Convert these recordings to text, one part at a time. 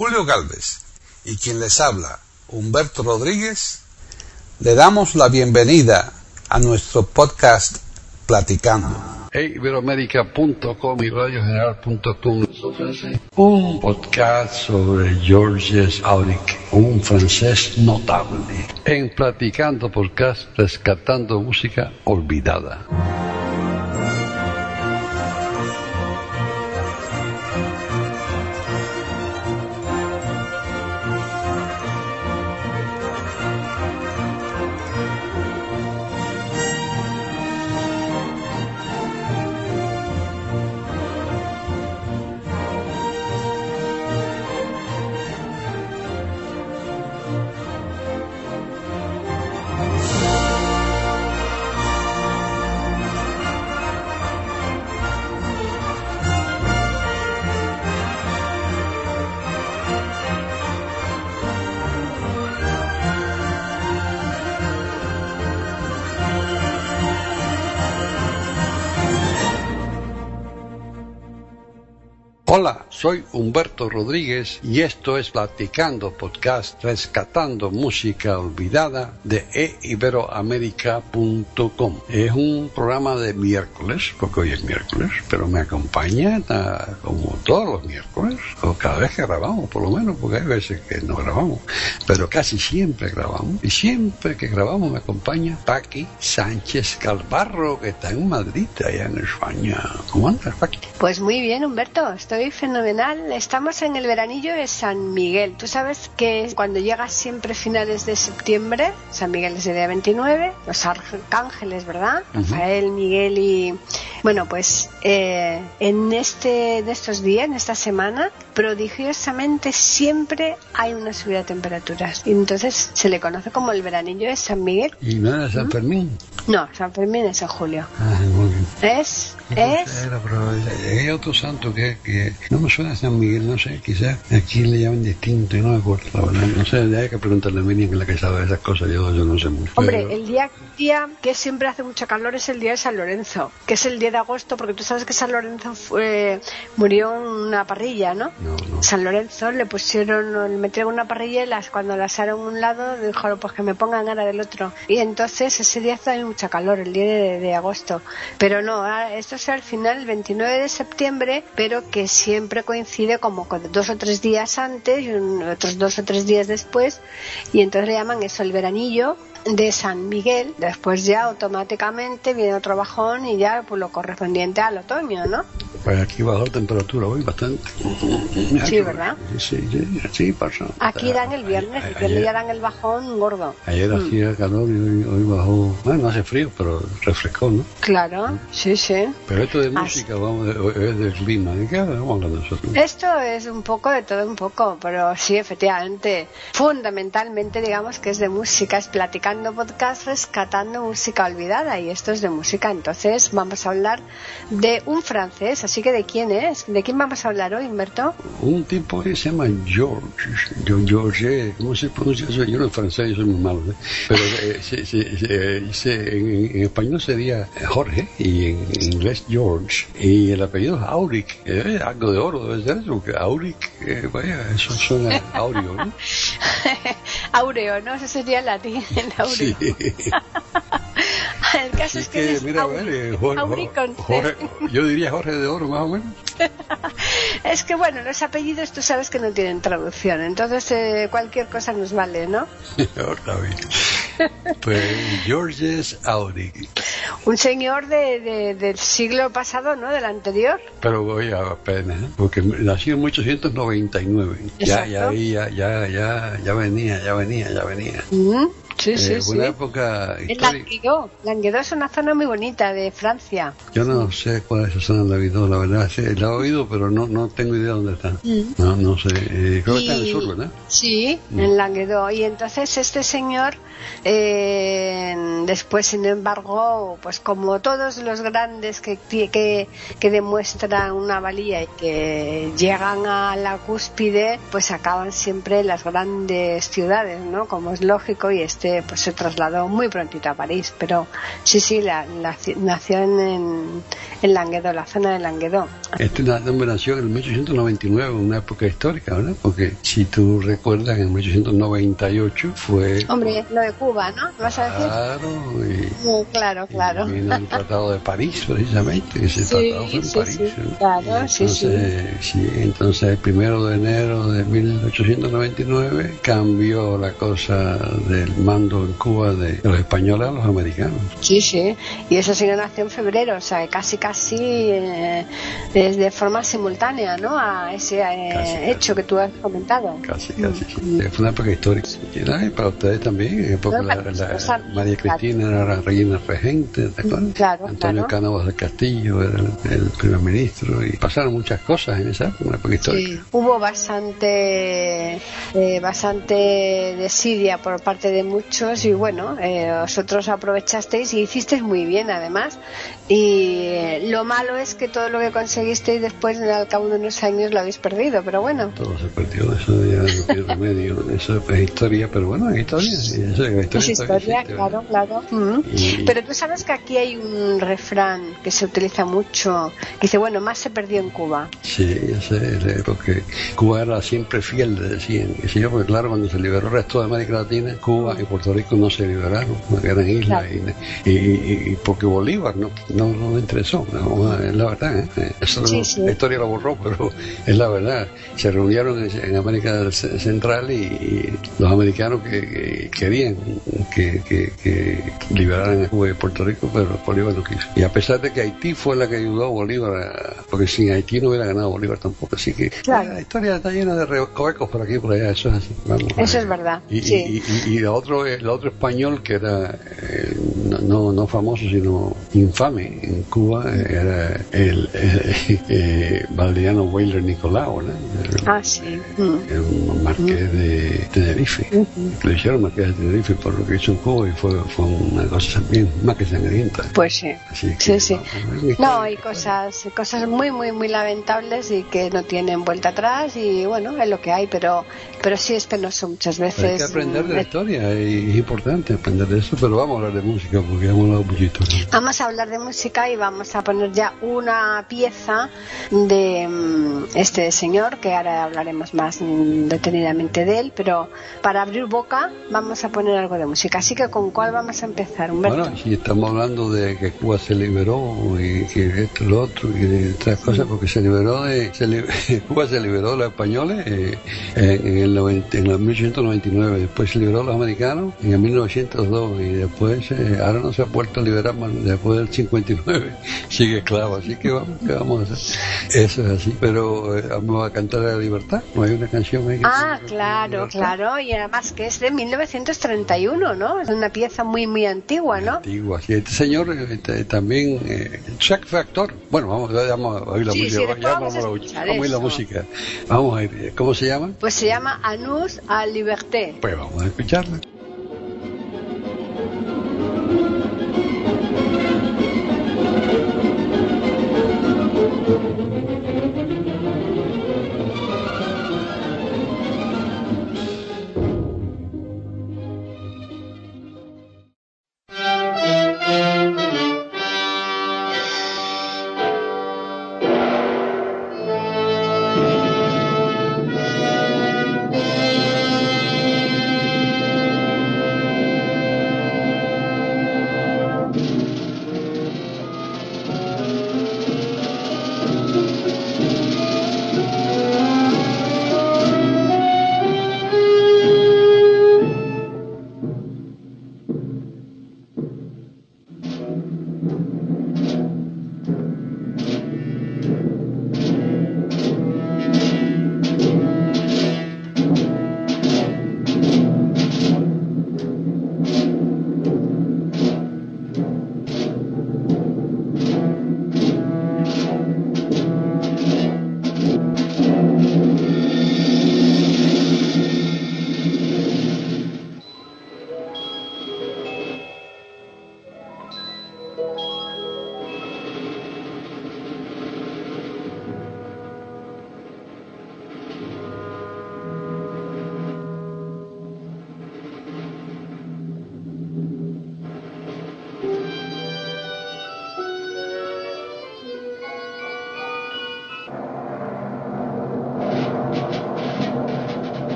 Julio Galvez y quien les habla, Humberto Rodríguez, le damos la bienvenida a nuestro podcast Platicando. Iberoamérica.com y radiogeneral.com un podcast sobre Georges Auric, un francés notable, en Platicando Podcast Rescatando Música Olvidada. Humberto Rodríguez y esto es Platicando Podcast Rescatando Música Olvidada de eiberoamerica.com. Es un programa de miércoles, porque hoy es miércoles, pero me acompaña ah, como todos los miércoles, o cada vez que grabamos, por lo menos, porque hay veces que no grabamos, pero casi siempre grabamos. Y siempre que grabamos me acompaña Paqui Sánchez Calvarro, que está en Madrid, allá en España. ¿Cómo andas, Paqui? Pues muy bien, Humberto, estoy fenomenal. Estamos en el veranillo de San Miguel. Tú sabes que cuando llega siempre finales de septiembre, San Miguel es el día 29, los arcángeles, ¿verdad? Rafael, Miguel y... Bueno, pues eh, en, este, en estos días, en esta semana, prodigiosamente siempre hay una subida de temperaturas. Y entonces se le conoce como el veranillo de San Miguel. ¿Y no era San Fermín? No, San Fermín es en julio. Ah, muy bien. ¿Es? ¿Es? Era, pero hay otro santo que, que no me suena a San Miguel, no sé, quizás aquí le llaman distinto y no me acuerdo, la verdad. No sé, hay que preguntarle a Miriam, que la que sabe de esas cosas, yo, yo no sé mucho. Hombre, Pero- el día, día que siempre hace mucho calor es el día de San Lorenzo, que es el día de agosto, porque tú sabes que San Lorenzo fue, murió en una parrilla, ¿no? No, no. San Lorenzo le pusieron, le metieron una parrilla y las, cuando la asaron un lado dijeron pues que me pongan ahora del otro. Y entonces ese día hace mucha calor, el día de, de agosto. Pero no, ah, esto es al final, el 29 de septiembre, pero que siempre coincide como con dos o tres días antes y un- otros dos o tres días después. Y entonces le llaman eso el veranillo de San Miguel. Después ya automáticamente viene otro bajón y ya pues lo correspondiente al otoño, ¿no? Pues aquí bajó la temperatura hoy bastante. Sí, ¿verdad? Sí, sí, sí, pasa. Aquí dan el viernes, el viernes ya dan el bajón gordo. Ayer hacía calor y hoy, hoy bajó. Bueno, no hace frío, pero refrescó, ¿no? Claro, sí, sí. Pero esto de Así. música, vamos, de- es del clima. ¿De qué vamos hablando nosotros? Esto es un poco de todo un poco, pero sí, efectivamente, fundamentalmente digamos que es de música, es platicando podcast, rescatando música olvidada y esto es de música, entonces vamos a hablar de un francés, así que ¿de quién es? ¿De quién vamos a hablar hoy, Humberto? Un tipo que se llama George. George, ¿cómo se pronuncia eso? Yo no en francés, yo soy muy malo. ¿eh? Pero eh, se- se- se- se- en, en español sería Jorge y en inglés George. Y el apellido es Auric. Eh, algo de oro debe ser eso, Auric, eh, vaya, eso suena aureo, ¿no? Aureo, ¿no? Eso sería latín, aureo. Sí. El caso es que, es mira, a auri- ver, eh, Jorge, auri con C. Jorge- yo diría Jorge de Oro, más o menos. Es que bueno, los apellidos tú sabes que no tienen traducción, entonces eh, cualquier cosa nos vale, ¿no? Está bien. Pues Georges Auric. Un señor de, de- del siglo pasado, ¿no? Del anterior. Pero voy a apenas, ¿eh? porque nació en 1899. Ya, ya, ya, ya, ya, ya venía, ya venía, ya venía. Mm, Sí, sí, Eh, sí. Una época En histórica. Languedoc. Languedoc es una zona muy bonita de Francia. Yo no sé cuál es esa zona de la Vidó, la verdad. Sí, la he oído, pero no, no tengo idea dónde está. No, no sé. Eh, creo que está en el Y- sur, ¿verdad? Sí, Mm. en Languedoc. Y entonces este señor, eh, después, sin embargo, pues como todos los grandes que, que, que demuestran una valía y que llegan a la cúspide, pues acaban siempre en las grandes ciudades, ¿no? Como es lógico. Y este finalmente pues se trasladó muy prontito a París. Pero sí, sí, la, nació en, en Languedoc, la zona de Languedoc. Este nombre nació en 1899, una época histórica, ¿verdad? Porque si tú recuerdas, en 1898 fue... Hombre, lo de Cuba, ¿no? ¿Vas a decir? Claro, y, claro, claro. Y vino el Tratado de París, precisamente, ese tratado fue en sí, París. sí, ¿no? claro, entonces, sí, sí. entonces el primero de enero de 1899 cambió la cosa del en Cuba de los españoles a los americanos. Sí, sí. Y eso sí que nació en febrero, o sea, casi, casi eh, de, de forma simultánea, ¿no? A ese eh, Casi, casi. hecho que tú has comentado. Casi, casi. sí. Fue una época histórica. Y para ustedes también, época No, la, la- nosotros, María claro. Cristina era la reina regente, ¿te acuerdas? Claro, Antonio claro. Cánovas del Castillo era el, el primer ministro y pasaron muchas cosas en esa época, una época histórica. Sí, hubo bastante eh, bastante desidia por parte de muchos y bueno, eh, vosotros aprovechasteis y hicisteis muy bien además y lo malo es que todo lo que conseguisteis después al cabo de unos años lo habéis perdido, pero bueno. Todo se perdió, eso ya no tiene remedio, eso es historia, pero bueno, es historia, y eso es historia. Es claro, claro. Mm. Y- Pero tú sabes que aquí hay un refrán que se utiliza mucho, que dice, bueno, más se perdió en Cuba. Sí, ya sé, sé, porque Cuba era siempre fiel, le decían, sé yo, porque claro, cuando se liberó el resto de América Latina, Cuba y Puerto Rico no se liberaron, porque eran islas, y, y- y- y porque Bolívar no, no, no interesó, no, es la verdad, ¿eh? Eso Sí, no- sí. la historia lo borró, pero es la verdad. Se reunieron en, en América Central y, y los americanos que, que querían que, que- que liberaran a Cuba y Puerto Rico, pero Bolívar no quiso. Y a pesar de que Haití fue la que ayudó a Bolívar, porque sin Haití no hubiera ganado Bolívar tampoco. Así que Claro. la historia está llena de recovecos por aquí y por allá, eso es así. Vamos, Eso eh. es verdad, Y, sí. y, y, y el otro, el otro español que era eh, no, no, no famoso, sino infame en Cuba, eh, era el eh, eh, Valdiano Weyler Nicolau, ¿no? Ah, sí. Era un marqués de Tenerife. Le hicieron marqués de Tenerife por lo que hizo en Cuba y fue, fue una cosa también más que sangrienta. Pues sí. Así que, Sí, sí. No, hay cosas, cosas muy, muy, muy lamentables y que no tienen vuelta atrás y bueno, es lo que hay, pero, pero sí es penoso muchas veces. Hay que aprender de la Eh, historia es importante aprender de eso, pero vamos a hablar de música muchito. Vamos a hablar de música y vamos a poner ya una pieza de mm, este señor, que ahora hablaremos más detenidamente de él, pero para abrir boca vamos a poner algo de música. Así que ¿con cuál vamos a empezar, Humberto? Bueno, si estamos hablando de que Cuba se liberó y que esto, lo otro y de otras cosas, porque se liberó de. se li- Cuba se liberó de los españoles eh, en, en el 90 en el 1899, después se liberó de los americanos en el 1902 y después, eh, ahora no se ha vuelto a liberar más, después del 59, sigue esclavo. Así que vamos, ¿qué vamos a hacer? Eso es así, pero eh, vamos a cantar la libertad. No hay una canción ahí que Ah, claro, claro, y además que es de 1931, ¿no? Es una pieza muy, muy antigua, ¿no? Antigua, sí. Este señor este, también, eh, Jack fue actor. Bueno, vamos, vamos a oír la Sí, música. sí, después ya vamos a vamos, vamos a oír la eso. música. Vamos a ir. ¿Cómo se llama? Pues se llama Anus à Liberté. Pues vamos a escucharla.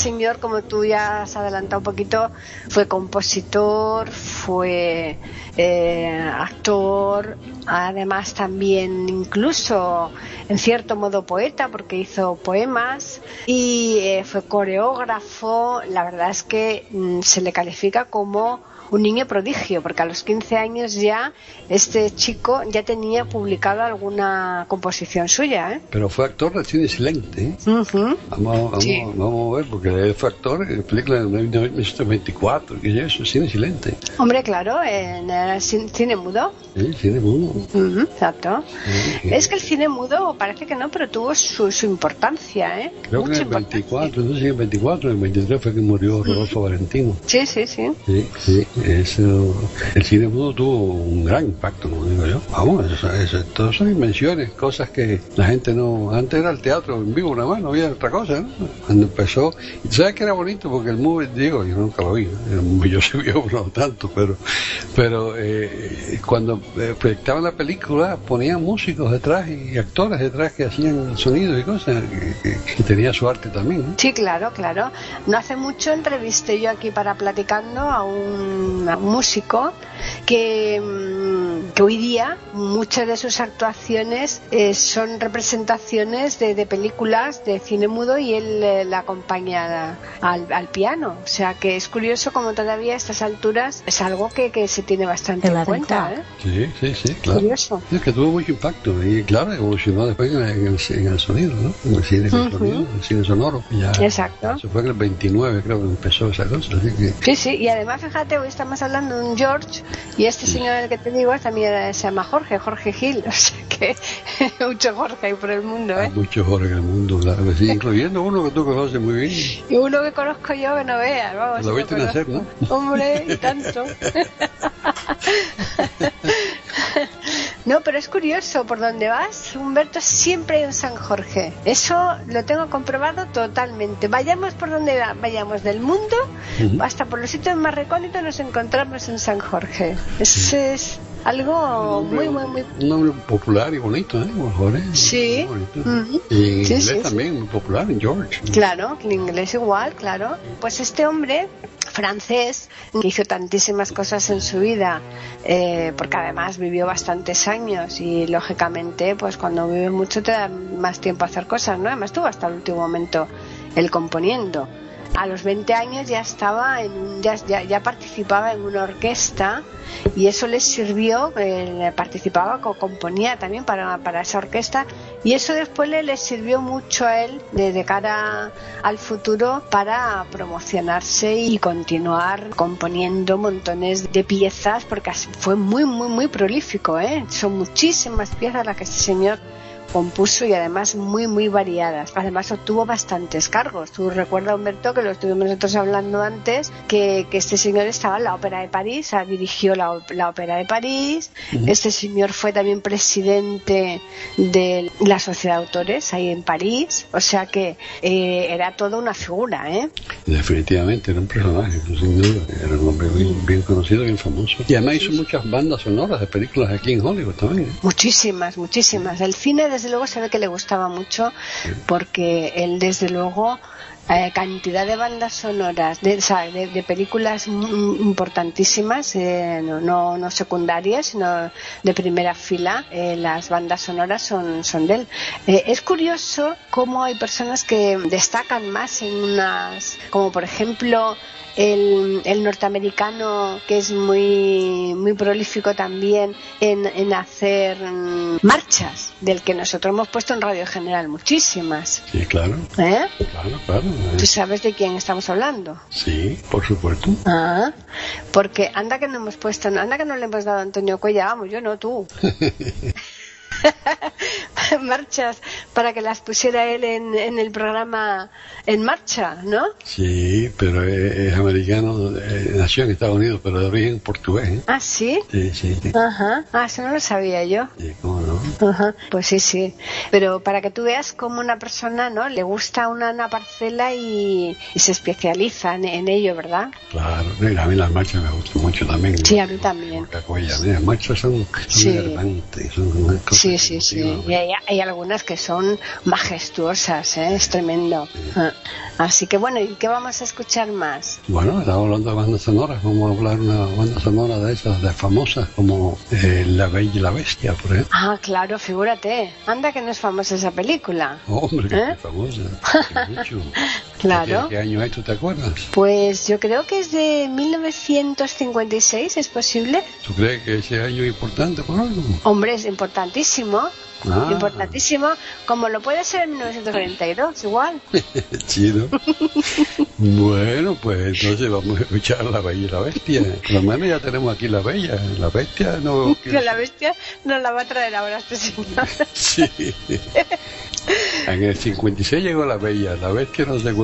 Señor, como tú ya has adelantado un poquito, fue compositor, fue eh, actor, además también incluso en cierto modo poeta porque hizo poemas y eh, fue coreógrafo. La verdad es que mm, se le califica como un niño prodigio, porque a los 15 años ya este chico ya tenía publicado alguna composición suya. ¿eh? Pero fue actor de cine silente. ¿eh? vamos, vamos, vamos, a ver, porque fue actor en película de 1924, que es cine silente. Hombre, claro, en el cine mudo. Sí, cine mudo. exacto. Es que el cine mudo parece que no, pero tuvo su, su importancia. ¿eh? Creo que en el 24, entonces en el 24, en el 23 fue que murió Rodolfo Valentino. Sí, sí, sí. Sí, sí. Eso, el cine mudo tuvo un gran impacto, como digo yo. Vamos, eso, todas son invenciones, cosas que la gente no. Antes era el teatro en vivo, nada más, no había otra cosa, ¿no? Cuando empezó. ¿Sabes que era bonito? Porque el movie, digo, yo nunca lo vi, yo se vio no tanto, pero, pero eh, cuando eh, proyectaban la película ponían músicos detrás y actores detrás que hacían sonidos y cosas, que, tenía su arte también. ¿no? Sí, claro, claro. No hace mucho entrevisté yo aquí para platicando a un un músico que, mm, que, hoy día muchas de sus actuaciones eh, son representaciones de, películas de cine mudo y él eh, la acompaña al, piano. O sea que es curioso como todavía a estas alturas es algo que, que se tiene bastante en, cuenta. ¿eh? Sí, sí, sí, claro. Curioso. Es que tuvo mucho impacto y claro, evolucionó después en el, en el sonido, ¿no? En el cine, sonido, el cine sonoro. Ya, Exacto. Eso fue en el 29 creo que empezó esa cosa. Así que... Sí, sí, y además fíjate, hoy estamos hablando de un George y este señor el que te digo también se llama Jorge, Jorge Gil, o sea que mucho Jorge hay por el mundo, ¿eh? Hay mucho Jorge en el mundo, claro que sí, incluyendo uno que tú conoces muy bien. Y uno que conozco yo que no veas, vamos. Lo viste nacer, ¿no? Hombre, y tanto. No, pero es curioso, por donde vas, Humberto, siempre hay un San Jorge. Eso lo tengo comprobado totalmente. Vayamos por donde vayamos del mundo, hasta por los sitios más recónditos nos encontramos en San Jorge. Eso es algo muy, muy, muy... Un nombre popular y bonito, ¿eh? Jorge. Sí. Y en inglés también, muy popular, en George. Claro, en inglés igual, claro. Pues este hombre francés que hizo tantísimas cosas en su vida eh, porque además vivió bastantes años y lógicamente pues cuando vive mucho te da más tiempo a hacer cosas no además estuvo hasta el último momento él componiendo. A los 20 años ya estaba en ya, ya, participaba en una orquesta y eso les sirvió eh, participaba componía también para, para, esa orquesta y eso después le, sirvió mucho a él de, cara al futuro para promocionarse y continuar componiendo montones de piezas porque fue muy muy muy prolífico ¿eh? son muchísimas piezas las que este señor compuso y además muy, muy variadas. Además obtuvo bastantes cargos. Tú recuerdas, Humberto, que lo estuvimos nosotros hablando antes, que, que este señor estaba en la Ópera de París, dirigió la, la, Ópera de París. Este señor fue también presidente de la Sociedad de Autores ahí en París. O sea que eh, era toda una figura, ¿eh? Definitivamente, era un personaje, sin duda. Era un hombre bien, conocido, bien famoso. Y además hizo muchas bandas sonoras de películas aquí en Hollywood también. ¿eh? Muchísimas, muchísimas. El cine de desde luego se ve que le gustaba mucho porque él desde luego eh, cantidad de bandas sonoras, de, de, películas importantísimas, eh, no, no, secundarias, sino de primera fila, eh, las bandas sonoras son, son de él. es curioso cómo hay personas que destacan más en unas, como por ejemplo el, norteamericano que es muy, muy prolífico también en, hacer mm, marchas, del que nosotros hemos puesto en Radio General muchísimas. Sí, claro. ¿Eh? Claro, claro. ¿Tú sabes de quién estamos hablando? Sí, por supuesto. Ah, porque anda que no hemos puesto, anda que no le hemos dado a Antonio Cuella, vamos, yo no, tú. marchas para que las pusiera él en, en, el programa En Marcha, ¿no? Sí, pero es, americano, eh, nació en Estados Unidos, pero de origen portugués. ¿eh? ¿Ah, sí? Sí, sí. Ajá, ah, eso no lo sabía yo. Sí, ¿cómo no? Ajá, pues sí, sí. Pero para que tú veas cómo una persona, ¿no? Le gusta una, parcela y, se especializa en, ello, ¿verdad? Claro, a mí las marchas me gustan mucho también. Sí, a mí también. Las marchas son, son sí. Sí, sí, sí. Y hay, algunas que son majestuosas, ¿eh? es tremendo. Ah, Así que bueno, ¿y qué vamos a escuchar más? Bueno, estamos hablando de bandas sonoras, vamos a hablar de una banda sonora de esas, de famosas, como eh, La Bella y la Bestia, por ejemplo. Ah, claro, figúrate. Anda que no es famosa esa película. Hombre, que ¿Eh? es famosa. mucho. Claro. ¿Qué, qué año es, tú te acuerdas? Pues yo creo que es de 1956, ¿es posible? ¿Tú crees que ese año es importante por algo? Hombre, es importantísimo. Ah. Importantísimo, como lo puede ser en 1942, igual. Chido. bueno, pues entonces vamos a escuchar La Bella y la Bestia. Por lo menos ya tenemos aquí La Bella. La Bestia no... Que la bestia nos la va a traer ahora este señor. Sí. En el 56 llegó La Bella. La Bestia no sé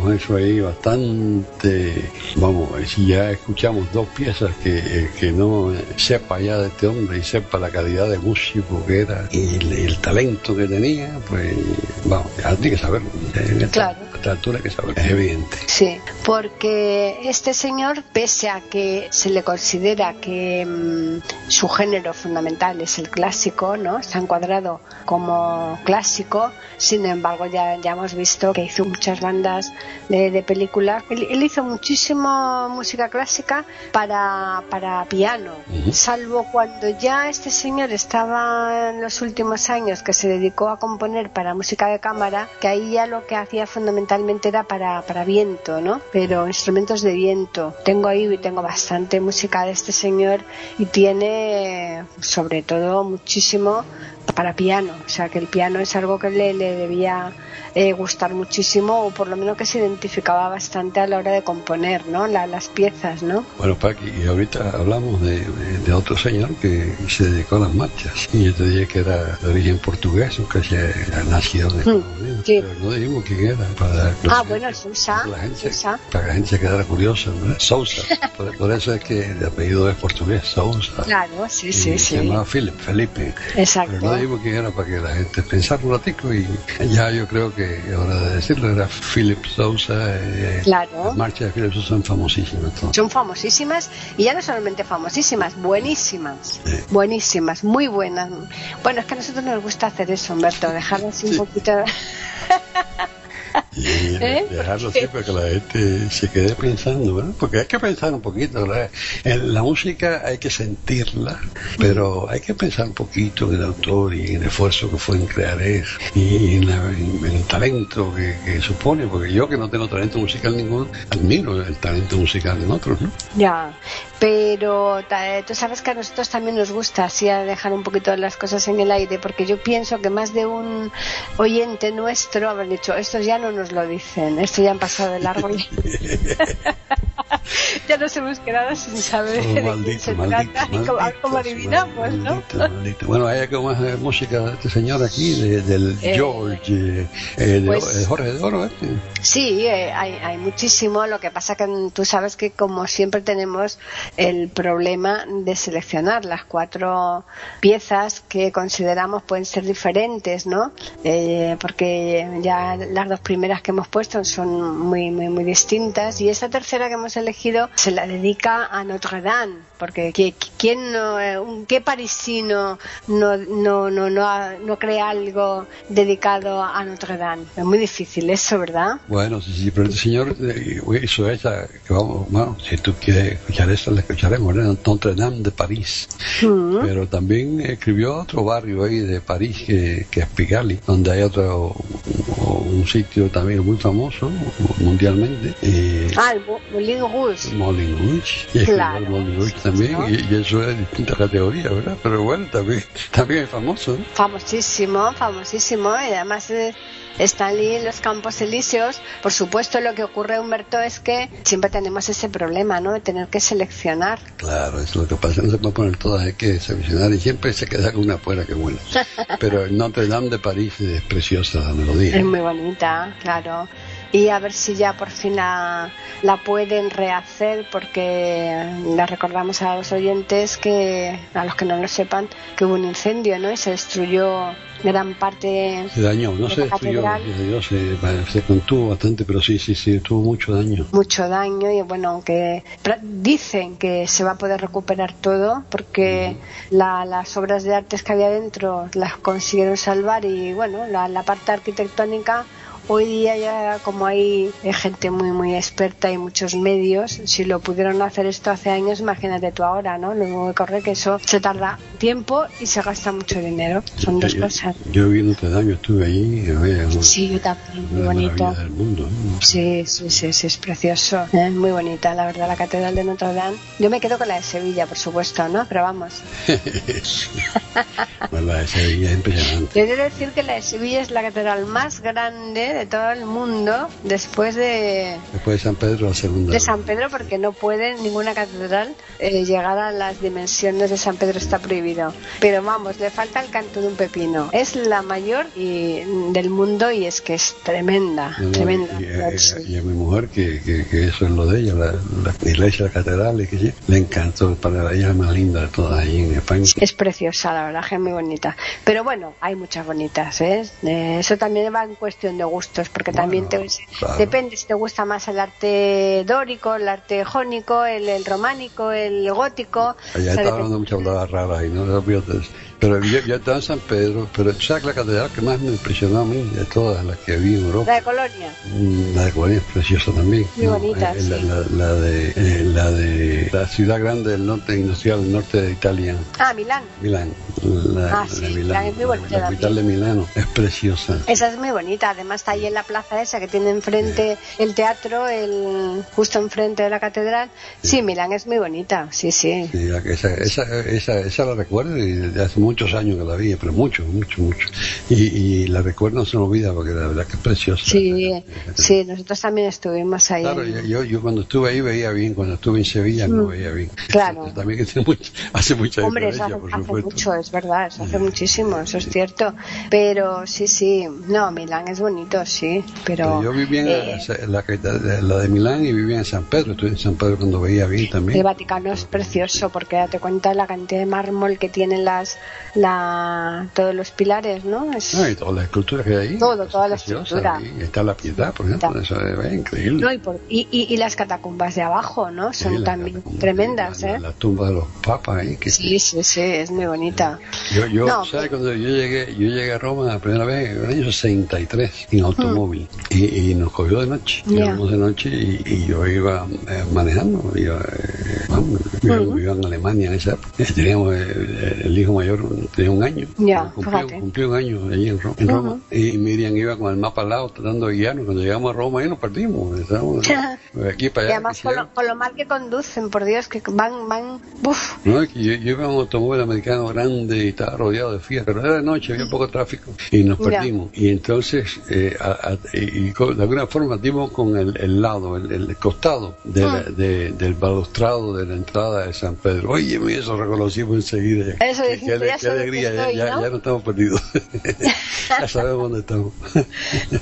Tenemos eso ahí bastante. Vamos, si ya escuchamos dos piezas que, eh, que no sepa ya de este hombre y sepa la calidad de músico que era y el, el talento que tenía, pues vamos, ya tiene que saberlo. En esta, Claro. a esta altura hay que saberlo, es evidente. Sí, porque este señor, pese a que se le considera que mm, su género fundamental es el clásico, ¿no? Está encuadrado como clásico, sin embargo ya, ya hemos visto que hizo muchas bandas de, de películas. Él, él hizo muchísimo música clásica para, para piano, salvo cuando ya este señor estaba en los últimos años que se dedicó a componer para música de cámara, que ahí ya lo que hacía fundamentalmente era para, para viento, ¿no? Pero instrumentos de viento. Tengo ahí tengo bastante música de este señor y tiene sobre todo muchísimo para piano, o sea que el piano es algo que le, le debía eh, gustar muchísimo o por lo menos que se identificaba bastante a la hora de componer, ¿no? La- las piezas, ¿no? Bueno, Paqui, y ahorita hablamos de, de- de otro señor que se dedicó a las marchas. Y yo te dije que era de origen portugués, o que se ha nacido en Estados Unidos. Sí. pero no dijimos quién era. Para Ah, bueno, Sousa. la gente, Sousa. para que la gente se quedara curiosa, ¿no? Sousa. por, por eso es que el apellido es portugués, Sousa. Claro, sí, Y sí, Se sí. llamaba Philip, Felipe. Exacto. Dijimos quién era para que la gente pensara un ratico y ya yo creo que ahora de decirlo era Philip Sousa. eh, Claro. Las marchas de Philip Sousa son famosísimas. todas. Son famosísimas y ya no solamente famosísimas, buenísimas. Sí. Buenísimas, muy buenas. Bueno, es que a nosotros nos gusta hacer eso, Humberto, dejarlo así un Sí. poquito. Y ¿Eh? dejarlo así para que la gente se quede pensando, ¿verdad? Porque hay que pensar un poquito, ¿verdad? En la música hay que sentirla, pero hay que pensar un poquito en el autor y en el esfuerzo que fue en crear eso y en, la- en el talento que, que supone, porque yo que no tengo talento musical ninguno, admiro el talento musical en otros, ¿no? Ya, pero tú sabes que a nosotros también nos gusta así a dejar un poquito las cosas en el aire, porque yo pienso que más de un oyente nuestro habrá dicho, estos ya no nos lo dicen, estos ya han pasado de largo. y- ya nos hemos quedado sin saber Oh, de quién maldito, se maldito, trata y cómo, maldito, adivinamos, ¿no? maldito, maldito. Bueno, hay algo más música de este señor aquí, de- del Eh, George, eh, de, pues- de Jorge de Oro, ¿eh? Sí, eh, hay, hay muchísimo. Lo que pasa que tú sabes que como siempre tenemos el problema de seleccionar las cuatro piezas que consideramos pueden ser diferentes, ¿no? Eh, porque ya las dos primeras que hemos puesto son muy, muy, muy distintas y esta tercera que hemos elegido se la dedica a Notre Dame, porque ¿qui- ¿quién no, eh, un- qué parisino no, no, no, no, no crea algo dedicado a Notre Dame? Es muy difícil eso, ¿verdad? Bueno, sí, sí, pero este señor eh, hizo esa, que vamos, bueno, si tú quieres escuchar esa, la escucharemos, ¿no? Notre Dame de París. Mm. Pero también escribió otro barrio ahí de París, que, que es Pigalle, donde hay otro, un sitio también muy famoso mundialmente. Eh, Ah, el Mo- Moulin Rouge. Moulin Rouge, y Claro. el Moulin Rouge también, ¿no? y, y eso es de distintas categorías, ¿verdad? Pero bueno, también, también es famoso, ¿no? Famosísimo, famosísimo. Y además eh, están en los Campos Elíseos. Por supuesto, lo que ocurre, Humberto, es que siempre tenemos ese problema, ¿no? De tener que seleccionar. Claro, es lo que pasa, no se puede poner todas, hay que seleccionar y siempre se queda con una fuera que buena. Pero el Notre Dame de París es preciosa la melodía. Es muy bonita, claro. Y a ver si ya por fin la, la pueden rehacer, porque le recordamos a los oyentes que, a los que no lo sepan, que hubo un incendio, ¿no? Y se destruyó gran parte Se dañó, no de se la destruyó, se, se contuvo bastante, pero sí, sí, sí, tuvo mucho daño. mucho daño y bueno aunque dicen que se va a poder recuperar todo porque la- las obras de artes que había dentro las consiguieron salvar y bueno la, la parte arquitectónica hoy día ya como hay eh, gente muy muy experta y muchos medios si lo pudieron hacer esto hace años imagínate tú ahora no lo único que corre que eso se tarda tiempo y se gasta mucho dinero son dos yo, cosas yo vi Notre Dame, estuve allí, una, sí yo también muy bonito maravilla del mundo. ¿no? Sí, sí, sí, sí, es precioso. Es muy bonita, la verdad, la Catedral de Notre Dame. Yo me quedo con la de Sevilla, por supuesto, ¿no? Pero vamos. Bueno, la de Sevilla es impresionante. Yo de decir que la de Sevilla es la catedral más grande de todo el mundo después de, Después de San Pedro, la segunda. de San Pedro, porque no puede ninguna catedral eh, llegar a las dimensiones de San Pedro, está prohibido. Pero vamos, le falta el canto de un pepino. Es la mayor y, del mundo y es que es tremenda, No, no, tremenda. y, y- y a mi mujer, que, que, que eso es lo de ella, la, la iglesia, la catedral, y que sí, le encantó, para ella es más linda de todas ahí en España. Es preciosa, la verdad, que es muy bonita. Pero bueno, hay muchas bonitas, ¿eh? Eh, Eso también va en cuestión de gustos, porque también te, claro. depende si te gusta más el arte dórico, el arte jónico, el, el románico, el gótico. Allá O sea, está hablando muchas palabras raras y no. Pero yo, yo estaba en San Pedro, pero ¿sabes la catedral que más me impresionó a mí de todas las que vi en La Europa? de Colonia. Mm, La de Colonia es preciosa también. Muy bonita, eh, la, sí. la- la de, eh, la de la ciudad grande del norte industrial, del norte de Italia, Ah, Milán. Milán. La, Ah, sí, la Milán es muy bonita la capital de Milano, es preciosa. Esa es muy bonita, además está ahí en la plaza esa que tiene enfrente el teatro, el justo enfrente de la catedral. Sí, Milán es muy bonita, sí, sí. La esa, esa, esa, esa la recuerdo y hace muchos años que la vi, pero mucho, mucho, mucho. Y, y la recuerdo no se me olvida porque la verdad que es preciosa. Sí, sí, nosotros también estuvimos ahí. Claro, yo, yo, cuando estuve ahí veía bien, cuando estuve en Sevilla no Mm. veía bien. Claro. También que mucho- hace mucha Hombre, diferencia, hace, por hace mucho, es verdad, eso hace muchísimo, eso es cierto. Pero sí, sí, no, Milán es bonito, sí, pero... yo vivía en eh, la, la, de Milán y vivía en San Pedro, estuve en San Pedro cuando veía bien también. El Vaticano es precioso porque date cuenta de la cantidad de mármol que tienen las, la, todos los pilares, ¿no? Es, y todas las esculturas que hay ahí. Todo, toda la escultura. Y está la piedad, por ejemplo, eso es, increíble. y, y, las catacumbas de abajo, ¿no? Son también tremendas, ¿eh? La, tumba de los papas ahí. Que sí, sí, sí, es muy bonita. Yo, yo ¿sabes? Cuando yo llegué, yo llegué a Roma la primera vez en el año 63 en automóvil mm. y, y, nos cogió de noche. Íbamos de noche y, yo iba eh, manejando. Iba, eh, vivía en Alemania en esa. Teníamos eh, el hijo mayor, tenía un año. Ya, cumplió, cumplió, un año allí en Roma. En Roma. Y Miriam iba con el mapa al lado tratando de guiarnos. Cuando llegamos a Roma ahí nos perdimos. Aquí para allá. Y además con lo, lo, mal que conducen, por Dios, que van, van. No, yo, yo iba en un automóvil americano grande y estaba rodeado de Fiat, pero era de noche, había poco tráfico y nos perdimos. Y entonces, eh, y, de alguna forma dimos con el, el lado, el, el costado de ah. de, del balustrado de la entrada de San Pedro. Oye, eso reconocimos enseguida. Eso qué, qué, qué alegría, ya, no estamos perdidos. ya sabemos dónde estamos.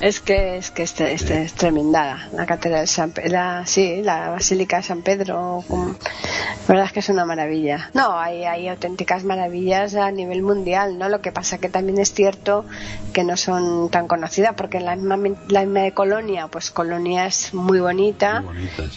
es que es que este, este es tremenda la catedral de San Pedro, la, sí, la Basílica de San Pedro. la verdad es que es una maravilla. No, hay, hay auténticas maravillas a nivel mundial, ¿no? Lo que pasa que también es cierto que no son tan conocidas, porque en la misma, la misma de Colonia, pues Colonia es muy bonita,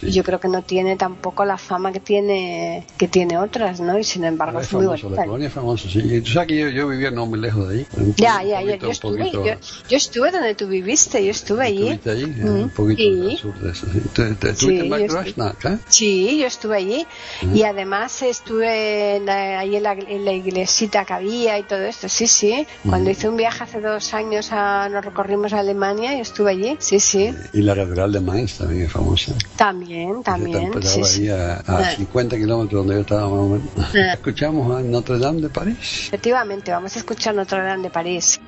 y yo creo que no tiene tampoco la fama que tiene que tiene otras, ¿no? Y sin embargo es, muy bonita. La Colonia es famosa, sí. Y tú sabes que yo, yo, vivía no muy lejos de ahí. Ya, ya, yo, estuve, yo, yo, estuve donde tú viviste, yo estuve allí. ¿Estuviste allí? Mm. Un poquito sí. al sur de eso. ¿Estuviste sí, en ¿eh? Sí, yo estuve allí. Mm. Y además estuve en la, ahí en la, en la iglesita que había y todo esto, sí, sí. Cuando hice un viaje hace dos años, a, nos recorrimos a Alemania y estuve allí, sí, sí. Y la Catedral de Mainz también es famosa. También, también. Sí, sí. a, a 50 kilómetros donde yo estaba más o menos. Escuchamos a Notre Dame de París. Efectivamente, vamos a escuchar Notre Dame de París.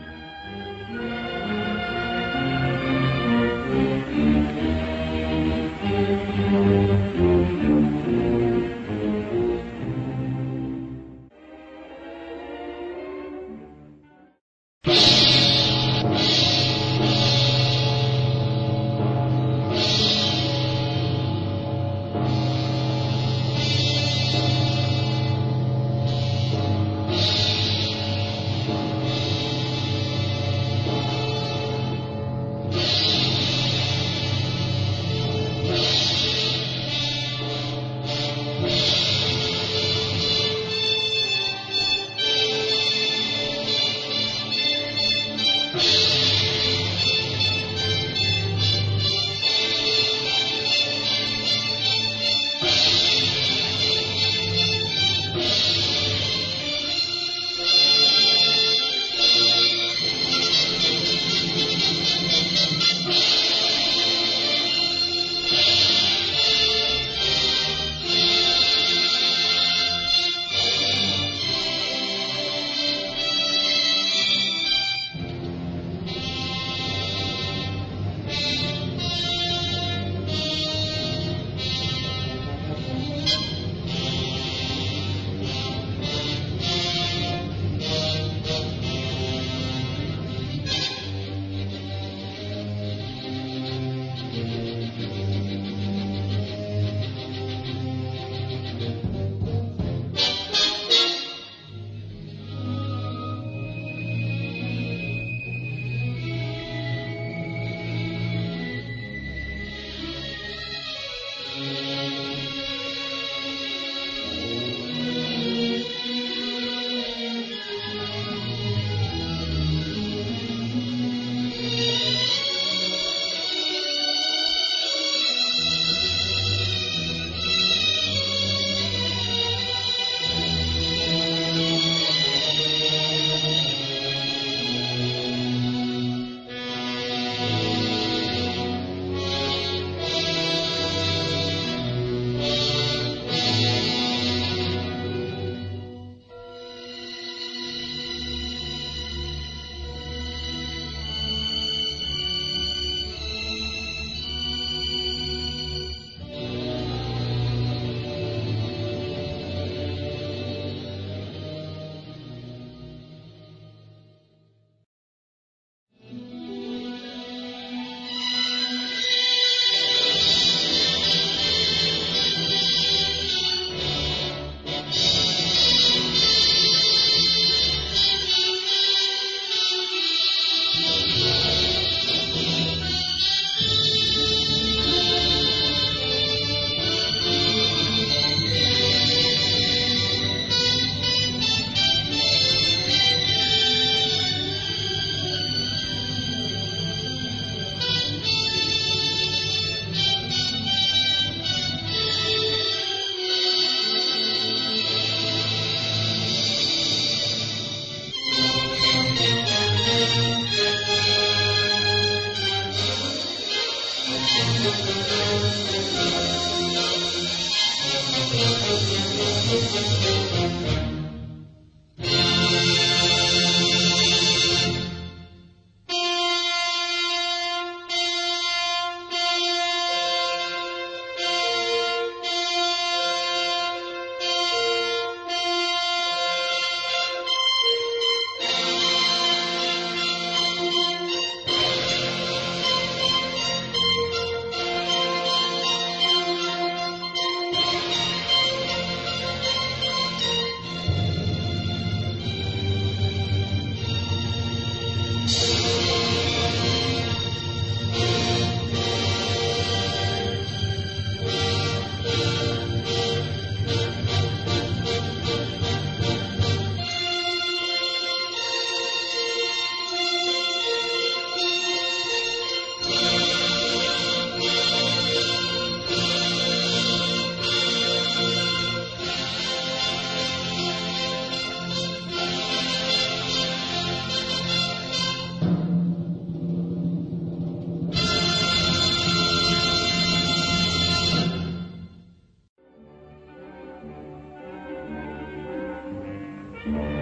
Muy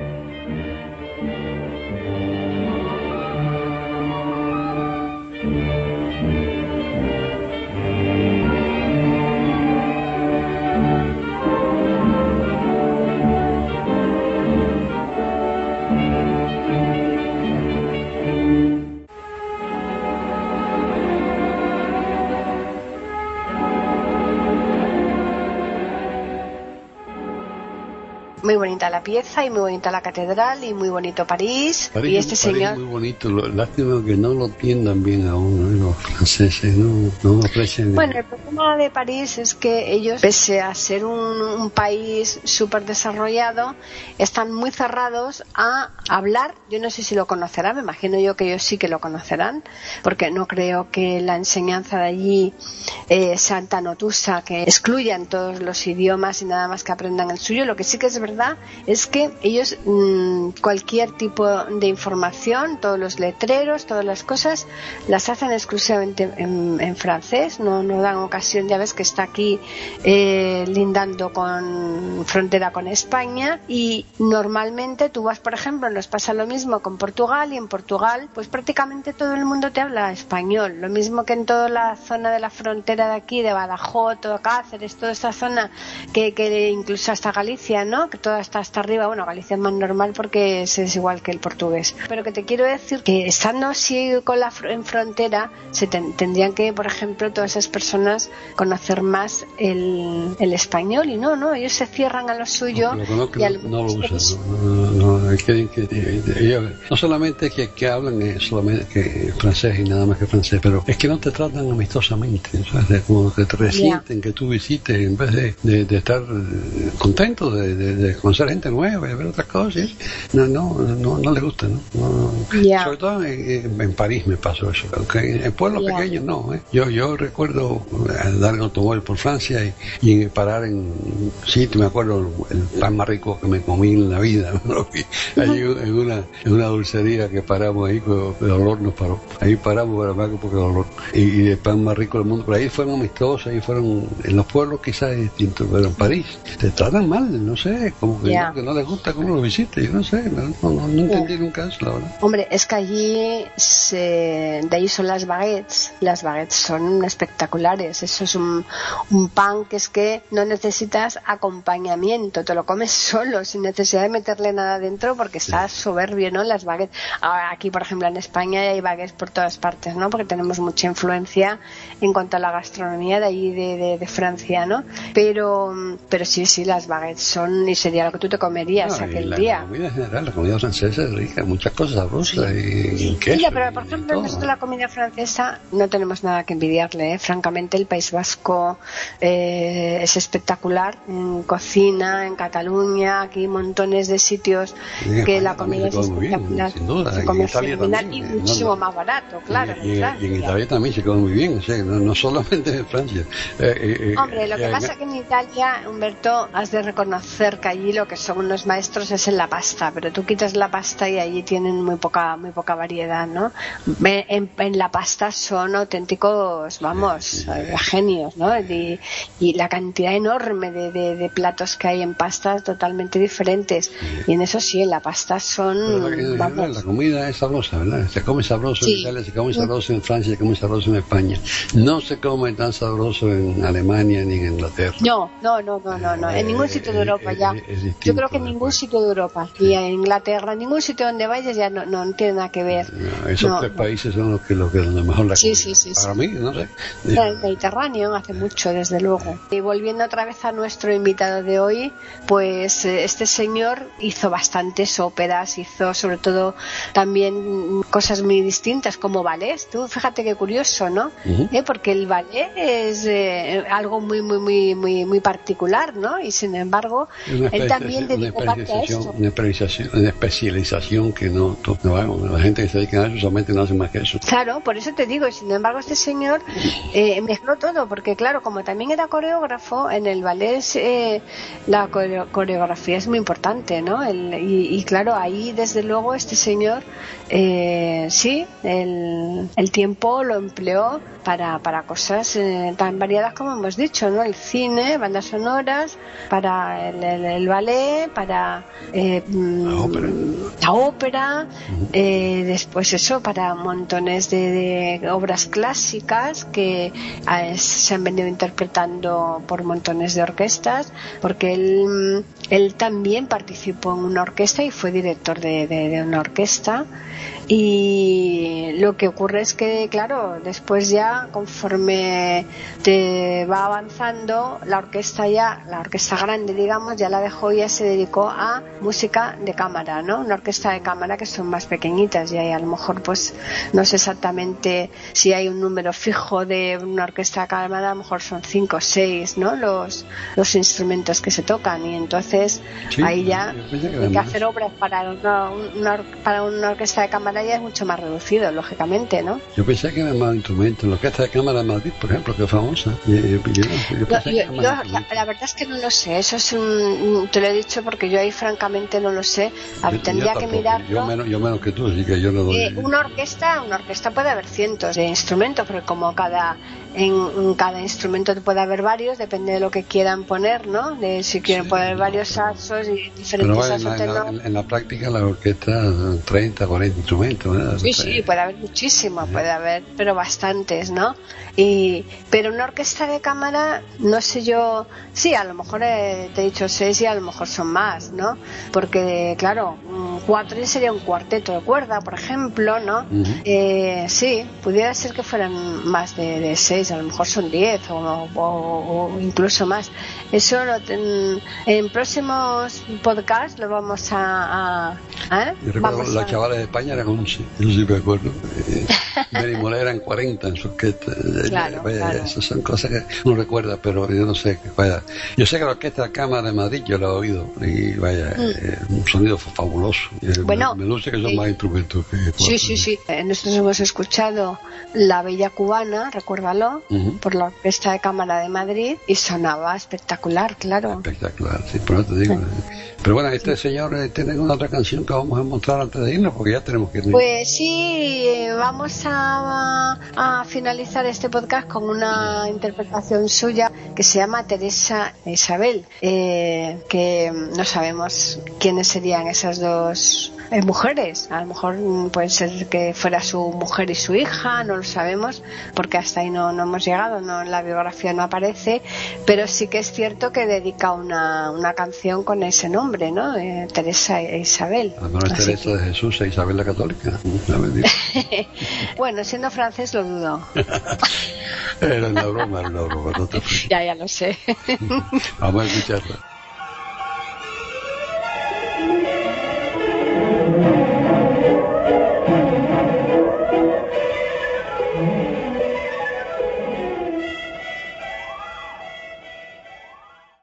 bonita la pieza y muy bonita la catedral y muy bonito París. y este señor. muy bonito, lástima que no lo entiendan bien aún los franceses, no, no aprecian. Bueno, el problema de París es que ellos, pese a ser un, país súper desarrollado, están muy cerrados a hablar. Yo no sé si lo conocerán, me imagino yo que ellos sí que lo conocerán, porque no creo que la enseñanza de allí eh, sea tan otusa que excluyan todos los idiomas y nada más que aprendan el suyo. Lo que sí que es verdad es que ellos mm, cualquier tipo de información, todos los letreros, todas las cosas, las hacen exclusivamente en, francés, no, no dan ocasión, ya ves que está aquí eh, lindando con frontera con España. Y normalmente tú vas, por ejemplo, nos pasa lo mismo con Portugal y en Portugal pues prácticamente todo el mundo te habla español, lo mismo que en toda la zona de la frontera de aquí, de Badajoz, todo Cáceres, toda esta zona que, que incluso hasta Galicia, ¿no? toda está hasta arriba. Bueno, Galicia es más normal porque es, igual que el portugués. Pero que te quiero decir que estando así con la en frontera, se tendrían que, por ejemplo, todas esas personas conocer más el, el español y no, no, ellos se cierran a lo suyo. No, lo usan, no, no, solamente que, que hablan eh, solamente que francés y nada más que francés, pero es que no te tratan amistosamente, ¿sabes? como que te resienten que tú visites en vez de, de, estar eh, contento de, de conocer nueva y ver otras cosas. No, no, no, no les gusta, ¿no? Sobre todo en, París me pasó eso, aunque en pueblos pequeños no. ¿eh? Yo, yo recuerdo dar automóvil por Francia y, y parar en sitio, me acuerdo el pan más rico que me comí en la vida, Allí en una, en una dulcería que paramos ahí, el olor nos paró. Ahí paramos para más porque el olor. Y, el pan más rico del mundo. Pero ahí fueron amistosos, ahí fueron, en los pueblos quizás es distinto, pero en París te tratan mal, no sé, como que, no, que no les gusta cómo lo visite, yo no sé, no, no, entendí nunca eso, la verdad. Hombre, es que allí se, de ahí son las baguettes, las baguettes son espectaculares, eso es un, un pan que es que no necesitas acompañamiento, te lo comes solo, sin necesidad de meterle nada dentro porque está soberbio, ¿no? Las baguettes. Ahora, aquí, por ejemplo, en España hay baguettes por todas partes, ¿no? Porque tenemos mucha influencia en cuanto a la gastronomía de allí de, de, Francia, ¿no? Pero, pero sí, sí, las baguettes son y sería lo que tú te comerías aquel la, día. La comida en general, la comida francesa es rica, muchas cosas sabrosas y, queso, pero por ejemplo, nosotros la comida francesa no tenemos nada que envidiarle. ¿eh? Francamente, el País Vasco eh, es espectacular en cocina, en Cataluña, aquí montones de sitios que la comida es espectacular. sin duda. Se come y muchísimo más barato, claro. Y, en Italia también se come muy bien, no, solamente en Francia. Eh, Hombre, lo que pasa es que en Italia, Humberto, has de reconocer que allí lo que son unos maestros es en la pasta, pero tú quitas la pasta y allí tienen muy poca muy poca variedad, ¿no? En, la pasta son auténticos, vamos, genios, ¿no? Y, la cantidad enorme de, platos que hay en pastas totalmente diferentes. Y en eso sí, en la pasta son... La, comida es sabrosa, ¿verdad? Se come sabroso en Italia, se come sabroso en Francia, se come sabroso en España. No se come tan sabroso en Alemania ni en Inglaterra. No, no, no, no, no, en ningún sitio de Europa ya. Yo creo que en ningún sitio de Europa, ni en Inglaterra, en ningún sitio donde vayas ya no, no tiene nada que ver. esos tres países son los que, los que mejor la sí, sí, sí, Para mí, no sé. El Mediterráneo hace mucho, desde luego. Y volviendo otra vez a nuestro invitado de hoy, pues eh, este señor hizo bastantes óperas, hizo sobre todo también cosas muy distintas como ballet. Tú fíjate qué curioso, ¿no? ¿Eh? Porque el ballet es eh, algo muy, muy, muy, muy, muy particular, ¿no? Y sin embargo, él también parte a. Una especialización, una especialización que no, no, la gente que se dedica a eso solamente no hace más que eso. Claro, por eso te digo, y sin embargo este señor eh, mezcló todo, porque claro, como también era coreógrafo, en el ballet eh, la coreografía es muy importante, ¿no? y, claro, ahí desde luego este señor, eh, sí, el, el tiempo lo empleó para, para cosas eh, tan variadas como hemos dicho, ¿no? El cine, bandas sonoras, para el, ballet, para eh, la ópera, eh, después eso, para montones de, obras clásicas que se han venido interpretando por montones de orquestas, porque él, él también participó en una orquesta y fue director de, de una orquesta. Y lo que ocurre es que, claro, después ya, conforme te va avanzando, la orquesta ya, la orquesta grande, digamos, ya la dejó y ya se dedicó a música de cámara, ¿no? Una orquesta de cámara que son más pequeñitas y ahí a lo mejor, pues, no sé exactamente si hay un número fijo de una orquesta de cámara, a lo mejor son cinco o seis, ¿no? Los, los instrumentos que se tocan y entonces ahí ya hay que hacer obras para una, para una orquesta de cámara ya es mucho más reducido, lógicamente, ¿no? Yo pensé que era más instrumento. La orquesta de cámara de Madrid, por ejemplo, que es famosa. la, verdad es que no lo sé. Eso es un. Te lo he dicho porque yo ahí, francamente, no lo sé. tendría que mirarlo. Yo menos, yo menos que tú, así que yo no doy. Eh, una orquesta, una orquesta puede haber cientos de instrumentos, porque como cada en, cada instrumento puede haber varios, depende de lo que quieran poner, ¿no? De si quieren poner varios saxos y diferentes saxos. En la, en, la, práctica la orquesta 30, 40 instrumentos, ¿verdad? Sí, sí, puede haber muchísimos, puede haber, pero bastantes, ¿no? Y, pero una orquesta de cámara, no sé yo, sí, a lo mejor te he dicho seis y a lo mejor son más, ¿no? Porque, claro, cuatro sería un cuarteto de cuerda, por ejemplo, ¿no? eh, sí, pudiera ser que fueran más de, de seis a lo mejor son 10 o, incluso más. Eso en, próximos podcasts lo vamos a... ¿eh? Yo recuerdo las chavales de España eran 11, yo sí me acuerdo. Eh, Mola eran 40 en su orquesta. Claro, Esas son cosas que uno recuerda, pero yo no sé. Vaya. Yo sé que la orquesta de Cámara de Madrid yo la he oído y vaya, mm. eh, un sonido fabuloso. Eh, bueno, me, luce que son más instrumentos que... Sí, sí, sí. Nosotros hemos escuchado La Bella Cubana, recuérdalo, por la Orquesta de Cámara de Madrid y sonaba espectacular, claro. Espectacular, sí, por eso te digo. Pero bueno, este señor eh, tiene una otra canción que vamos a mostrar antes de irnos porque ya tenemos que irnos. Pues sí, eh, vamos a, a finalizar este podcast con una interpretación suya que se llama Teresa Isabel, eh, que no sabemos quiénes serían esas dos mujeres. A lo mejor mm, puede ser que fuera su mujer y su hija, no lo sabemos, porque hasta ahí no, no hemos llegado, no en la biografía no aparece, pero sí que es cierto que dedica una, una canción con ese nombre, ¿no? Eh, Teresa e Isabel. Ah, no es Teresa de Jesús e Isabel la Católica. bueno, siendo francés lo dudo. era una broma, era una broma. ya, ya lo sé. Vamos a escucharla.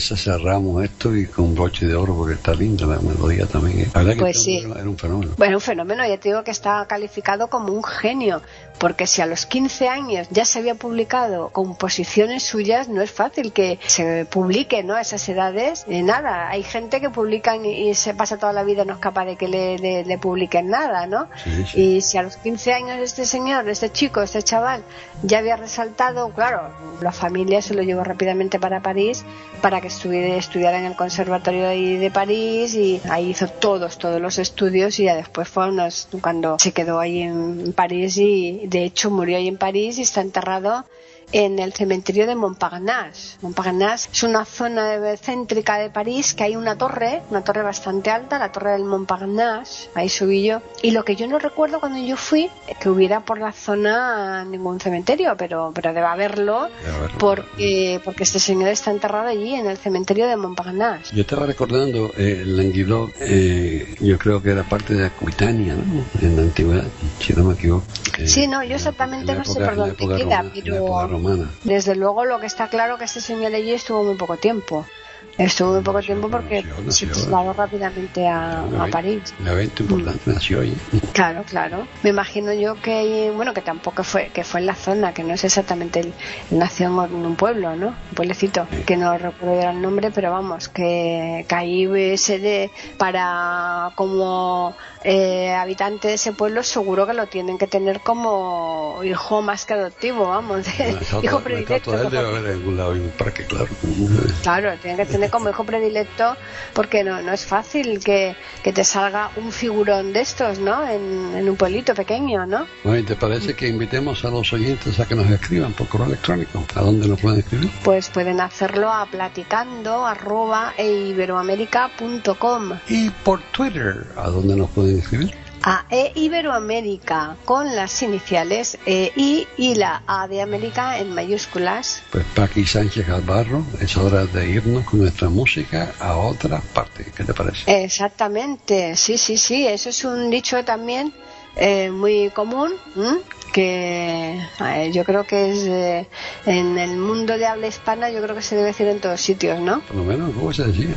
esa cerramos esto y con broche de oro porque está linda la melodía también. La verdad que Pues sí. era un fenómeno. Bueno, un fenómeno, ya te digo que está calificado como un genio, porque si a los 15 años ya se había publicado composiciones suyas, no es fácil que se publique, ¿no? A esas edades, eh, nada. Hay gente que publican y, y se pasa toda la vida no es capaz de que le, le- le publiquen nada, ¿no? Sí, sí. Y si a los 15 años este señor, este chico, este chaval, ya había resaltado, claro, la familia se lo llevó rápidamente para París para que estuviera, estudiara en el Conservatorio de París y ahí hizo todos, todos los estudios y ya después fue unos- cuando se quedó ahí en París y de hecho murió ahí en París y está enterrado en el cementerio de Montparnasse. Montparnasse es una zona céntrica de París que hay una torre, una torre bastante alta, la torre del Montparnasse, ahí subí yo. Y lo que yo no recuerdo cuando yo fui, es que hubiera por la zona ningún cementerio, pero, pero debe haberlo, Debe haberlo. porque, porque este señor está enterrado allí, en el cementerio de Montparnasse. Yo estaba recordando eh, Languedoc, eh, yo creo que era parte de Aquitania, ¿no? En la antigüedad, si no me equivoco. Eh, Sí, no, yo exactamente no sé por dónde queda, pero- romana. Desde luego lo que está claro que este señor allí estuvo muy poco tiempo. Estuvo muy poco Nació, tiempo porque nació, se trasladó rápidamente a, a París. Un evento importante nació allí. Claro, claro. Me imagino yo que, bueno, que tampoco fue, que fue en la zona, que no es exactamente el, nació en un pueblo, ¿no? Un pueblecito, que no recuerdo el nombre, pero vamos, que, que ahí se de, para como eh, habitante de ese pueblo seguro que lo tienen que tener como hijo más que adoptivo, vamos, hijo predilecto. él debe haber en algún lado en un parque, claro. Claro, tiene que tener como hijo predilecto porque no, no es fácil que, que te salga un figurón de estos, ¿no? En, en un pueblito pequeño, ¿no? Oye, ¿te parece que invitemos a los oyentes a que nos escriban por correo electrónico? ¿A dónde nos pueden escribir? Pues pueden hacerlo a platicando arroba eiberoamerica.com Y por Twitter, ¿a dónde nos pueden escribir? a e Iberoamérica con las iniciales E I y la A de América en mayúsculas. Pues Paqui Sánchez Galvarro, es hora de irnos con nuestra música a otra parte. ¿Qué te parece? Exactamente, sí, sí, sí, eso es un dicho también eh, muy común. Que eh, yo creo que es eh, en el mundo de habla hispana, yo creo que se debe decir en todos sitios, ¿no? Por lo menos, ¿cómo se decía?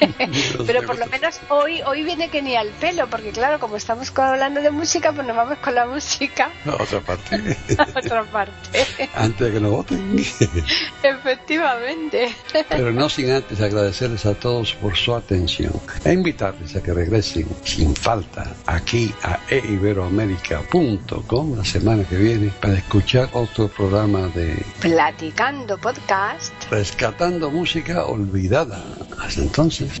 Pero por lo menos hoy hoy viene que ni al pelo, porque claro, como estamos hablando de música, pues nos vamos con la música A otra parte. a otra parte. Antes de que nos voten. Efectivamente. Pero no sin antes agradecerles a todos por su atención e invitarles a que regresen sin falta aquí a eiberoamerica.com la semana que viene para escuchar otro programa de Platicando podcast. Rescatando Música Olvidada. Hasta entonces.